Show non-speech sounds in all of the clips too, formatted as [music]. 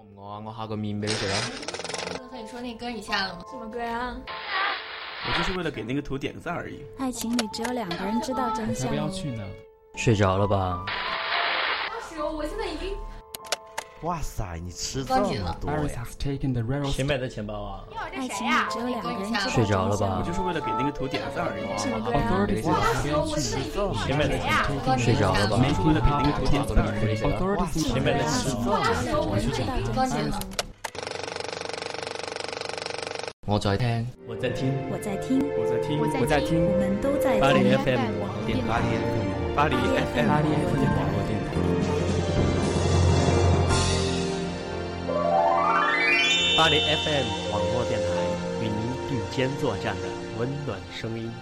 唔餓啊？我下个面俾你食啊！和你说那歌你下了吗？什么歌啊？我就是为了给那个图点个赞而已。爱情里只有两个人知道真相。才不要去呢！睡着了吧？二十，我现在已经哇塞，你吃这么多呀谁买的钱包啊？爱情里只有两个人知道睡着了吧我就是为了给那个图点个赞而已。什么歌啊？Authorities 才不要去呢！谁买的钱睡着了吧？我就是为了给那个图点赞而已。Authorities 谁买的钱？两个人知道真相关紧了。。我在听，我在听，我在听，我在听，我在听我们都在巴黎听。FM 网络电台，巴黎 FM 巴黎 FM 网络电台，巴黎 FM 网络电台与您并肩作战的温暖声音。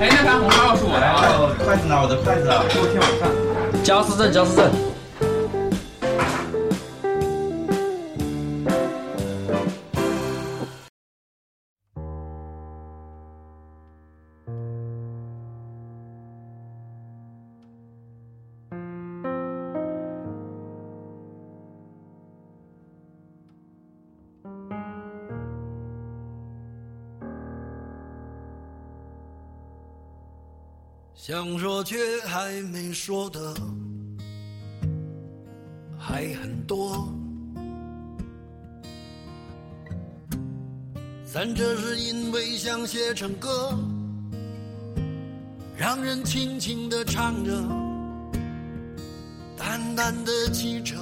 哎，那盘红烧是我的啊，哦，筷子呢？我的筷子啊！给我添碗饭。焦思正，焦思正。想说却还没说的还很多，咱这是因为想写成歌，让人轻轻地唱着，淡淡的记着，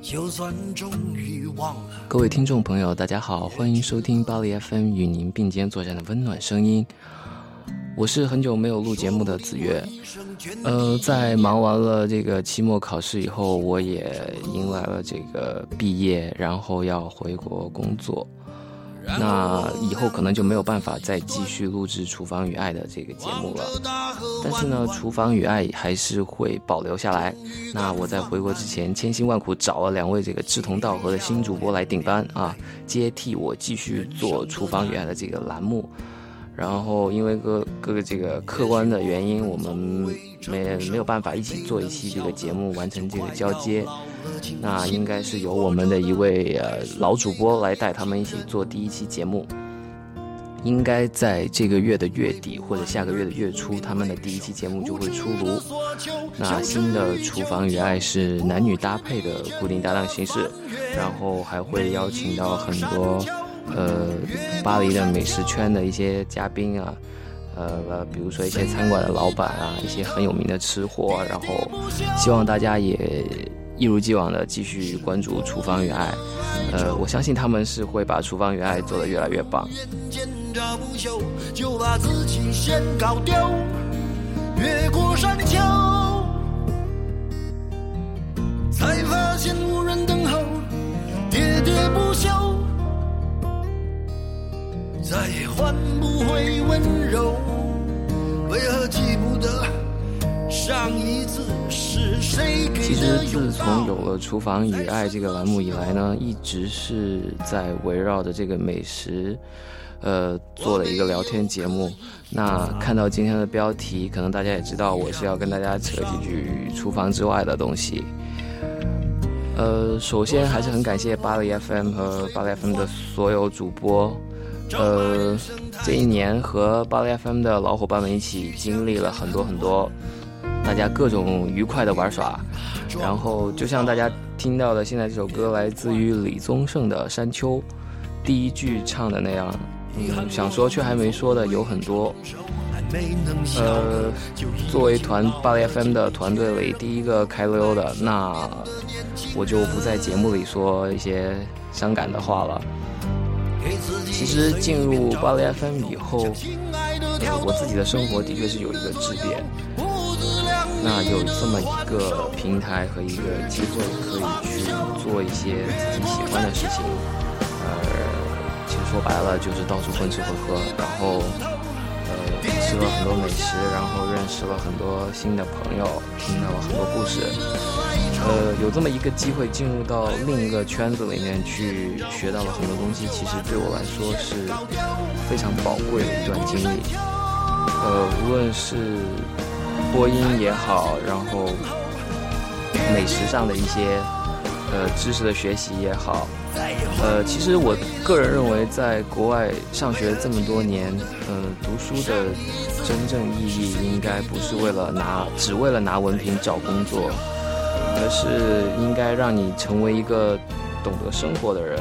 就算终于忘了。各位听众朋友，大家好，欢迎收听巴黎 FM 与您并肩作战的温暖声音。我是很久没有录节目的子月，呃，在忙完了这个期末考试以后，我也迎来了这个毕业，然后要回国工作。那以后可能就没有办法再继续录制《厨房与爱》的这个节目了。但是呢，《厨房与爱》还是会保留下来。那我在回国之前，千辛万苦找了两位这个志同道合的新主播来顶班啊，接替我继续做《厨房与爱》的这个栏目。然后因为各各个这个客观的原因，我们没没有办法一起做一期这个节目，完成这个交接。那应该是由我们的一位呃老主播来带他们一起做第一期节目。应该在这个月的月底或者下个月的月初，他们的第一期节目就会出炉。那新的《厨房与爱》是男女搭配的固定搭档形式，然后还会邀请到很多呃巴黎的美食圈的一些嘉宾啊，呃，比如说一些餐馆的老板啊，一些很有名的吃货，然后希望大家也一如既往的继续关注《厨房与爱》，呃，我相信他们是会把《厨房与爱》做得越来越棒。越过山丘，《厨房与爱》这个栏目以来呢，一直是在围绕着这个美食，呃，做了一个聊天节目。那看到今天的标题，可能大家也知道，我是要跟大家扯几句厨房之外的东西。呃，首先还是很感谢巴黎 FM 和巴黎 FM 的所有主播。呃，这一年和巴黎 FM 的老伙伴们一起经历了很多很多，大家各种愉快的玩耍。然后就像大家听到的，现在这首歌来自于李宗盛的《山丘》，第一句唱的那样，嗯，想说却还没说的有很多。呃，作为团巴黎 FM 的团队里第一个开溜的，那我就不在节目里说一些伤感的话了。其实进入巴黎 FM 以后，呃，我自己的生活的确是有一个质变。那有这么一个平台和一个机会，可以去做一些自己喜欢的事情。呃，其实说白了就是到处混吃混喝，然后呃吃了很多美食，然后认识了很多新的朋友，听到了很多故事。呃，有这么一个机会进入到另一个圈子里面去，学到了很多东西，其实对我来说是非常宝贵的一段经历。呃，无论是播音也好，然后美食上的一些呃知识的学习也好，呃，其实我个人认为，在国外上学这么多年，呃，读书的真正意义应该不是为了拿，只为了拿文凭找工作。而是应该让你成为一个懂得生活的人。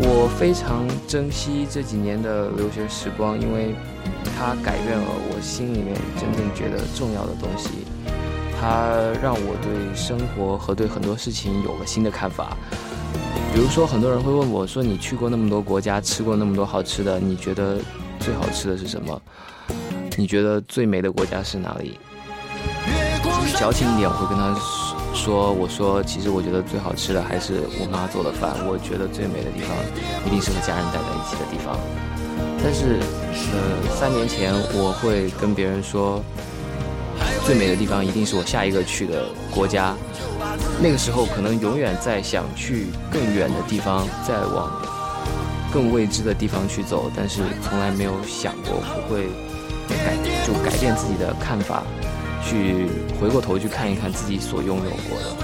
我非常珍惜这几年的留学时光，因为它改变了我心里面真正觉得重要的东西。它让我对生活和对很多事情有了新的看法。比如说，很多人会问我说：“你去过那么多国家，吃过那么多好吃的，你觉得最好吃的是什么？你觉得最美的国家是哪里？”矫情一点，我会跟他说：“我说，其实我觉得最好吃的还是我妈做的饭。我觉得最美的地方，一定是和家人待在一起的地方。但是，呃，三年前我会跟别人说，最美的地方一定是我下一个去的国家。那个时候可能永远在想去更远的地方，再往更未知的地方去走，但是从来没有想过我会改，就改变自己的看法。”去回过头去看一看自己所拥有过的。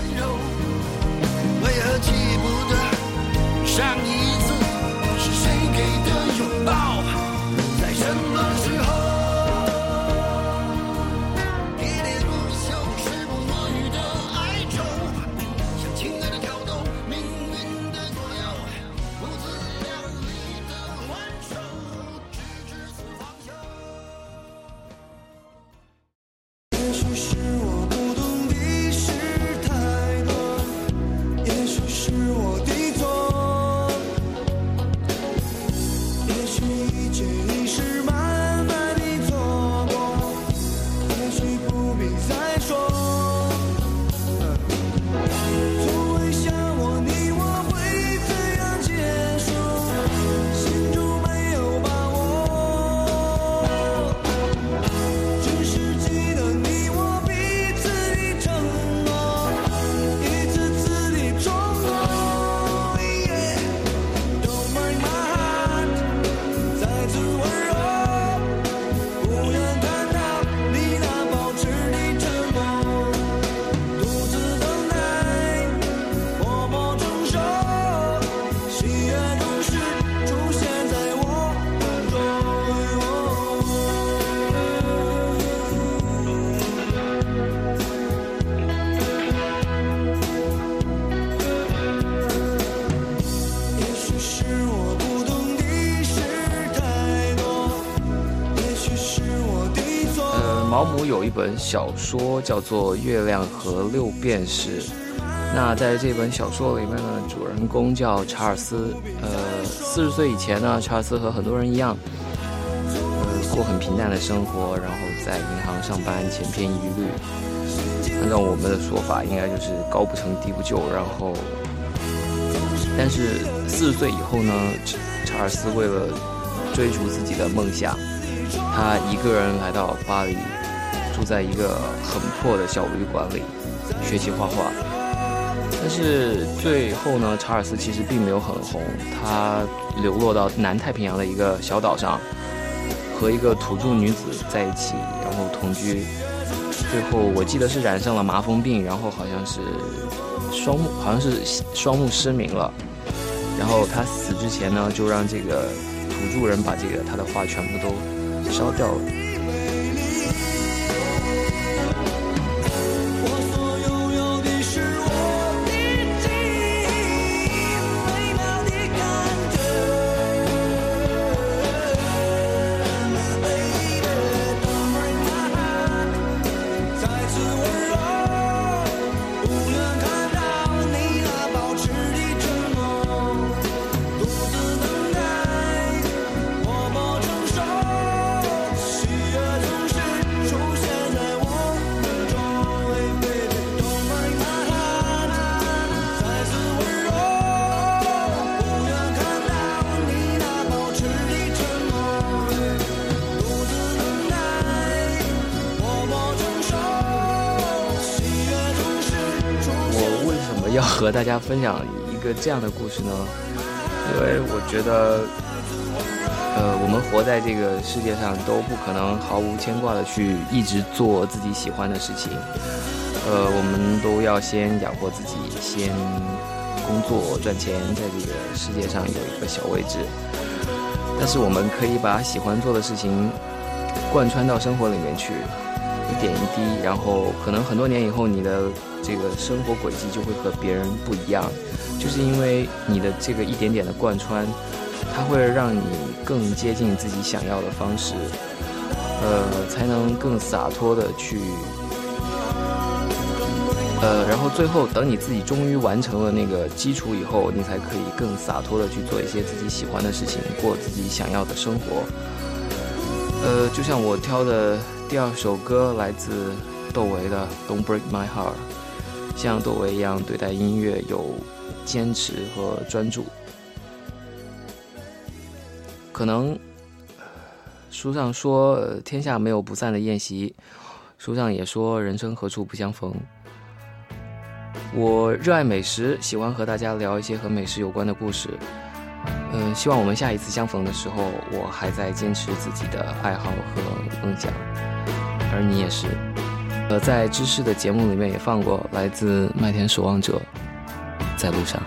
毛姆有一本小说叫做《月亮和六便士》。那在这本小说里面呢，主人公叫查尔斯。呃，四十岁以前呢，查尔斯和很多人一样，呃，过很平淡的生活，然后在银行上班，千篇一律。按照我们的说法，应该就是高不成低不就。然后，但是四十岁以后呢，查查尔斯为了追逐自己的梦想，他一个人来到巴黎，住在一个很破的小旅馆里，学习画画。但是最后呢，查尔斯其实并没有很红，他流落到南太平洋的一个小岛上，和一个土著女子在一起，然后同居。最后我记得是染上了麻风病，然后好像是双目，好像是双目失明了。然后他死之前呢，就让这个土著人把这个他的画全部都烧掉了。和大家分享一个这样的故事呢？因为我觉得，呃，我们活在这个世界上都不可能毫无牵挂的去一直做自己喜欢的事情。呃，我们都要先养活自己，先工作赚钱，在这个世界上有一个小位置。但是我们可以把喜欢做的事情贯穿到生活里面去，一点一滴，然后可能很多年以后，你的这个生活轨迹就会和别人不一样，就是因为你的这个一点点的贯穿，它会让你更接近自己想要的方式，呃，才能更洒脱的去。呃，然后最后等你自己终于完成了那个基础以后，你才可以更洒脱的去做一些自己喜欢的事情，过自己想要的生活。呃，就像我挑的第二首歌来自窦唯的《Don't Break My Heart》，像窦唯一样对待音乐有坚持和专注。可能书上说天下没有不散的宴席，书上也说人生何处不相逢。我热爱美食，喜欢和大家聊一些和美食有关的故事。嗯、希望我们下一次相逢的时候，我还在坚持自己的爱好和梦想，而你也是。呃，在知识的节目里面也放过来自麦田守望者，在路上。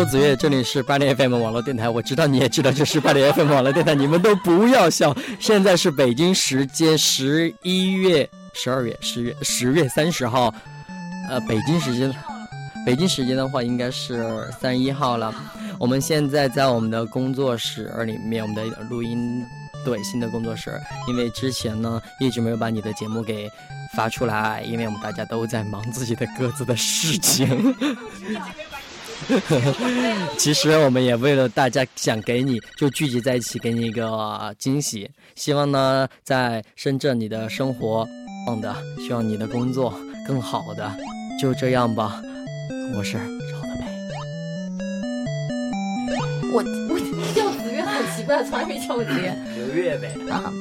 周子月，这里是八零 FM 网络电台，我知道你也知道这是八零 FM 网络电台，你们都不要笑。现在是北京时间十一月、十二月、十月、十月三十号，呃，北京时间，北京时间的话应该是三十一号了。我们现在在我们的工作室里面，我们的录音对新的工作室，因为之前呢一直没有把你的节目给发出来，因为我们大家都在忙自己的各自的事情。[laughs] [laughs] 其实我们也为了大家想给你就聚集在一起，给你一个惊喜。希望呢，在深圳你的生活棒的，希望你的工作更好的，就这样吧。我是赵德培。我我叫子月好奇怪，从来没叫过子月刘月呗。啊。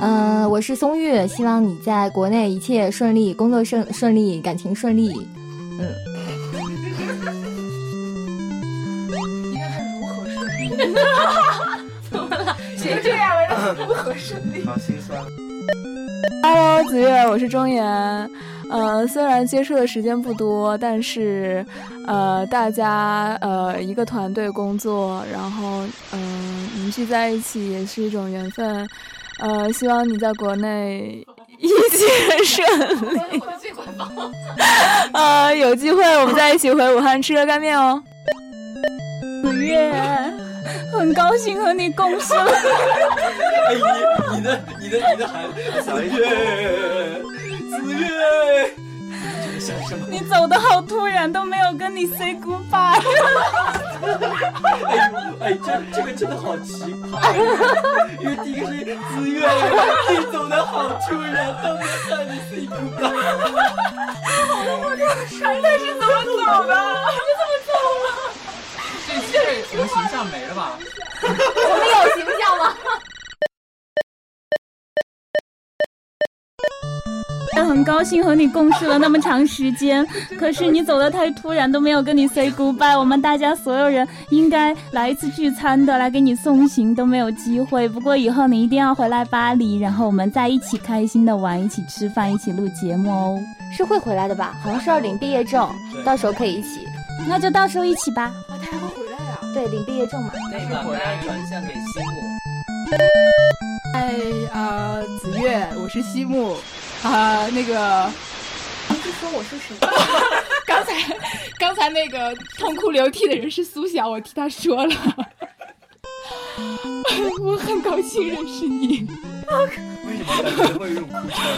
嗯、我是松月，希望你在国内一切顺利，工作顺顺利，感情顺利。嗯。应该是如何顺利？怎么了？谁这样了，不合适。好心酸。[laughs] Hello，子月，我是钟岩。呃，虽然接触的时间不多，但是，呃，大家呃一个团队工作，然后嗯、呃、凝聚在一起也是一种缘分。呃，希望你在国内一切顺利。[laughs] 呃，有机会我们再一起回武汉吃热干面哦。子月，[laughs] 很高兴和你共事了。哎，你你的你的你的喊子月，子月？你走的好突然，都没有跟你 say goodbye。哎呦，哎，这这个真的好奇葩，因为第一个是子月，你走的好突然，都没有跟你 say goodbye。很高兴和你共事了那么长时间，[laughs] 可是你走的太突然，都没有跟你 say goodbye。我们大家所有人应该来一次聚餐的，来给你送行都没有机会。不过以后你一定要回来巴黎，然后我们再一起开心的玩，一起吃饭，一起录节目哦。是会回来的吧？好像是要领毕业证，到时候可以一起。那就到时候一起吧。啊，他还会回来呀、啊？对，领毕业证嘛。那个回来转向给西木。嗨啊、呃，子月，我是西木。啊，那个，你是说我是谁？[laughs] 刚才，刚才那个痛哭流涕的人是苏晓，我替他说了。[laughs] 我很高兴认识你。为什么感觉会用哭腔呢？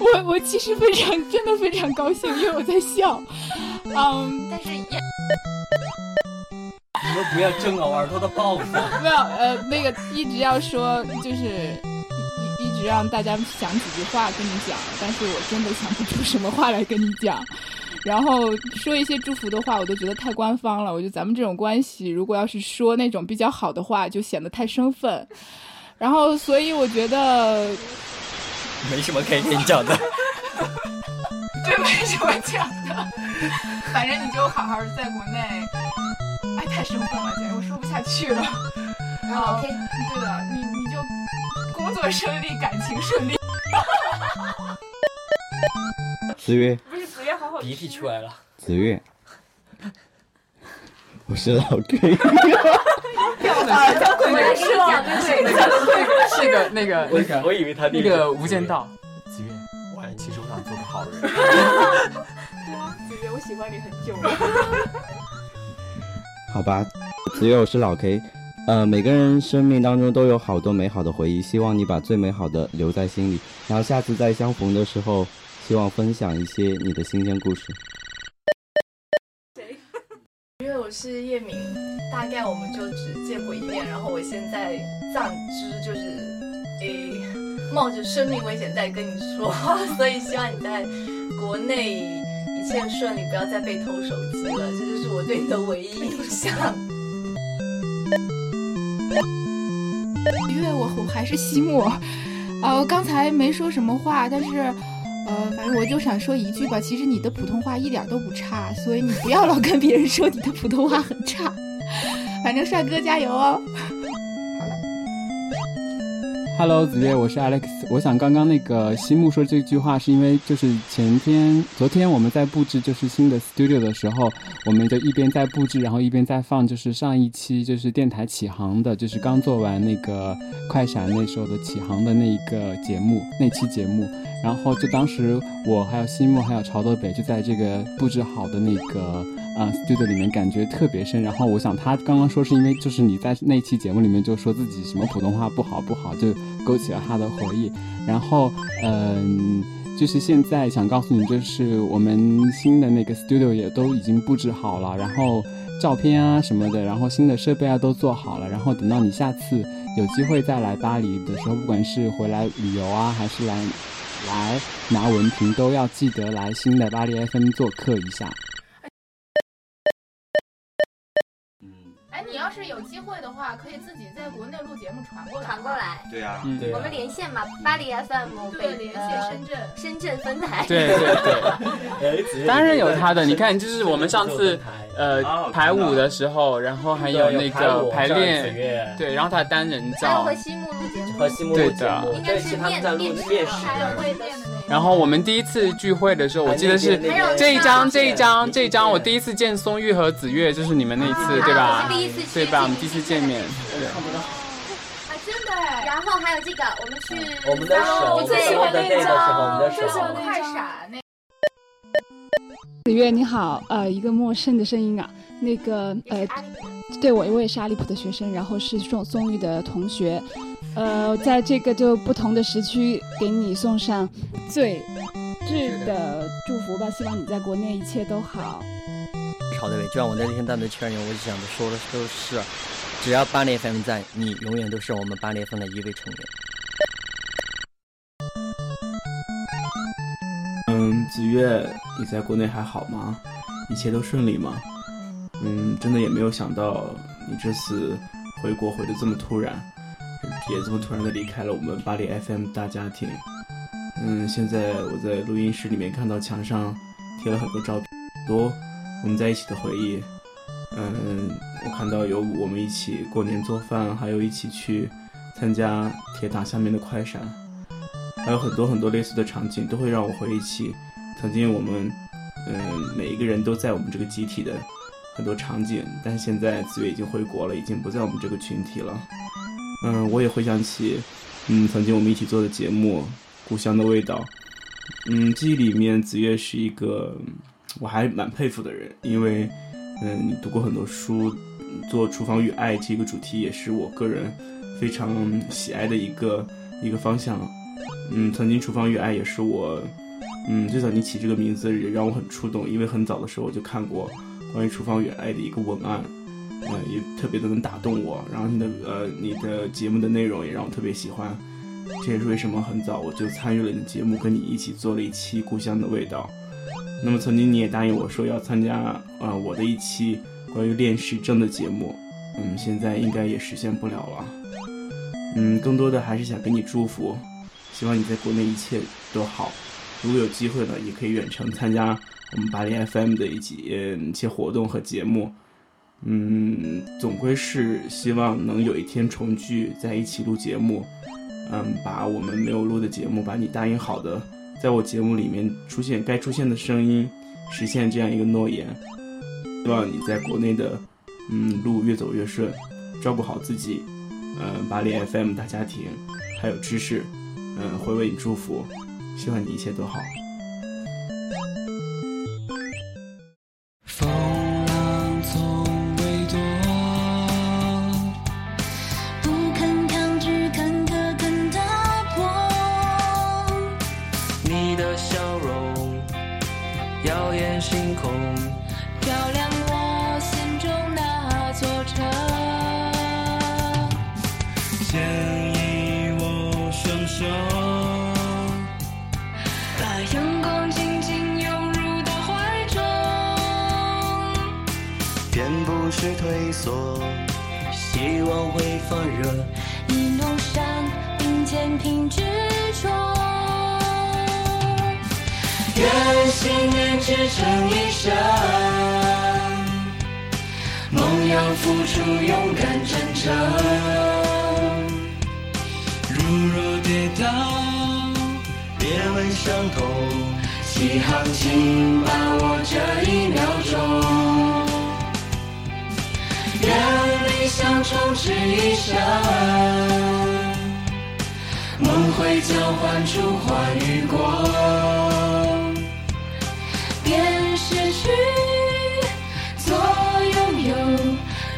[laughs] 我我其实非常真的非常高兴，因为我在笑。嗯，但是也。你们不要争了，我耳朵都爆了。没有，呃，那个一直要说就是。一直让大家想几句话跟你讲，但是我真的想不出什么话来跟你讲。然后说一些祝福的话，我都觉得太官方了。我觉得咱们这种关系，如果要是说那种比较好的话，就显得太生分。然后，所以我觉得没什么可以跟你讲的。[laughs] 这没什么讲的，反正你就好好在国内。哎，太生分了，简直我说不下去了。然后，OK，对的，你你就。工作顺利，感情顺利。[laughs] 子月，不是子月，好好鼻涕出来了。子月，我是老 K。啊，叫鬼门是讲的对的，那个那个那个，我以为他那个无间道。子月，我其实我想做个好人。子月，我喜欢你很久了。好吧，子月，我是老 K。呃，每个人生命当中都有好多美好的回忆，希望你把最美好的留在心里，然后下次再相逢的时候，希望分享一些你的新鲜故事。谁？因为我是叶明，大概我们就只见过一面，然后我现在暂知就是，诶，冒着生命危险在跟你说话，[laughs] 所以希望你在国内一切顺利，不要再被偷手机了，这就是我对你的唯一印象。因为我我还是西木，呃，[laughs] 刚才没说什么话，但是，呃，反正我就想说一句吧，其实你的普通话一点都不差，所以你不要老跟别人说你的普通话很差。反正帅哥加油哦！Hello，子月，我是 Alex。我想刚刚那个西木说这句话，是因为就是前天、昨天我们在布置就是新的 studio 的时候，我们就一边在布置，然后一边在放就是上一期就是电台启航的，就是刚做完那个快闪那时候的启航的那一个节目那期节目，然后就当时我还有西木还有朝德北就在这个布置好的那个。啊、呃、，studio 里面感觉特别深。然后我想他刚刚说是因为就是你在那期节目里面就说自己什么普通话不好不好，就勾起了他的回忆。然后嗯、就是现在想告诉你，就是我们新的那个 studio 也都已经布置好了，然后照片啊什么的，然后新的设备啊都做好了。然后等到你下次有机会再来巴黎的时候，不管是回来旅游啊，还是来来拿文凭，都要记得来新的巴黎 FM 做客一下。你要是有机会的话，可以自己在国内录节目传过来。传过来。对呀、嗯我们连线嘛，巴黎 FM 对，连线深圳。深圳分台。对对对，[laughs] 当然有他的。你看，就是我们上次呃哦排舞的时候，然后还有那个排练，对，然后他单人照还有和，西木录节目，和西木录节对的目，应该是这期他们在录面面试试的。会面的那个。然后我们第一次聚会的时候，我记得是这一张，这一张，这一张，我第一次见松玉和子月，就是你们那一次，对啊吧？第一次对吧？我们第一次见面，对。啊，真的哎。然后还有这个，我们去我们的手，我最喜欢那的那个时候，我们的最喜欢手。快闪那。子越你好，呃，一个陌生的声音啊，那个呃，对我我也是阿利普的学生，然后是宋宋玉的同学，呃，在这个就不同的时区给你送上最挚的祝福吧，希望你在国内一切都好。好的呗，就像我那天在那圈里，我想的说的都是，只要八年 FM 在，你永远都是我们八年 FM 的一位成员。嗯，子越，你在国内还好吗？一切都顺利吗？嗯，真的也没有想到你这次回国回的这么突然，也这么突然的离开了我们巴黎 FM 大家庭。嗯，现在我在录音室里面看到墙上贴了很多照片，多我们在一起的回忆。嗯，我看到有我们一起过年做饭，还有一起去参加铁塔下面的快闪。还有很多很多类似的场景，都会让我回忆起曾经我们，嗯，每一个人都在我们这个集体的很多场景。但现在子越已经回国了，已经不在我们这个群体了。嗯，我也回想起，嗯，曾经我们一起做的节目《故乡的味道》。嗯，记忆里面子越是一个我还蛮佩服的人，因为，嗯，你读过很多书，做《厨房与爱》这个主题也是我个人非常喜爱的一个一个方向。嗯，曾经《厨房与爱》也是我，嗯，最早你起这个名字也让我很触动，因为很早的时候我就看过关于《厨房与爱》的一个文案，呃，也特别的能打动我。然后你的呃你的节目的内容也让我特别喜欢，这也是为什么很早我就参与了你的节目，跟你一起做了一期《故乡的味道》。那么曾经你也答应我说要参加呃我的一期关于练时症的节目，嗯，现在应该也实现不了了。嗯，更多的还是想给你祝福。希望你在国内一切都好。如果有机会呢，也可以远程参加我们巴黎 FM 的一起呃一些活动和节目。嗯，总归是希望能有一天重聚，在一起录节目。嗯，把我们没有录的节目，把你答应好的，在我节目里面出现该出现的声音，实现这样一个诺言。希望你在国内的嗯路越走越顺，照顾好自己。嗯，巴黎 FM 大家庭，还有知识。嗯，会为你祝福，希望你一切都好。成一生，梦要付出勇敢真诚。如若跌倒，别问伤痛，起航请把握这一秒钟。愿理想充斥一生，梦会交换出花与果。失去做拥有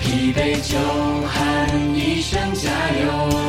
疲惫就喊一声加油。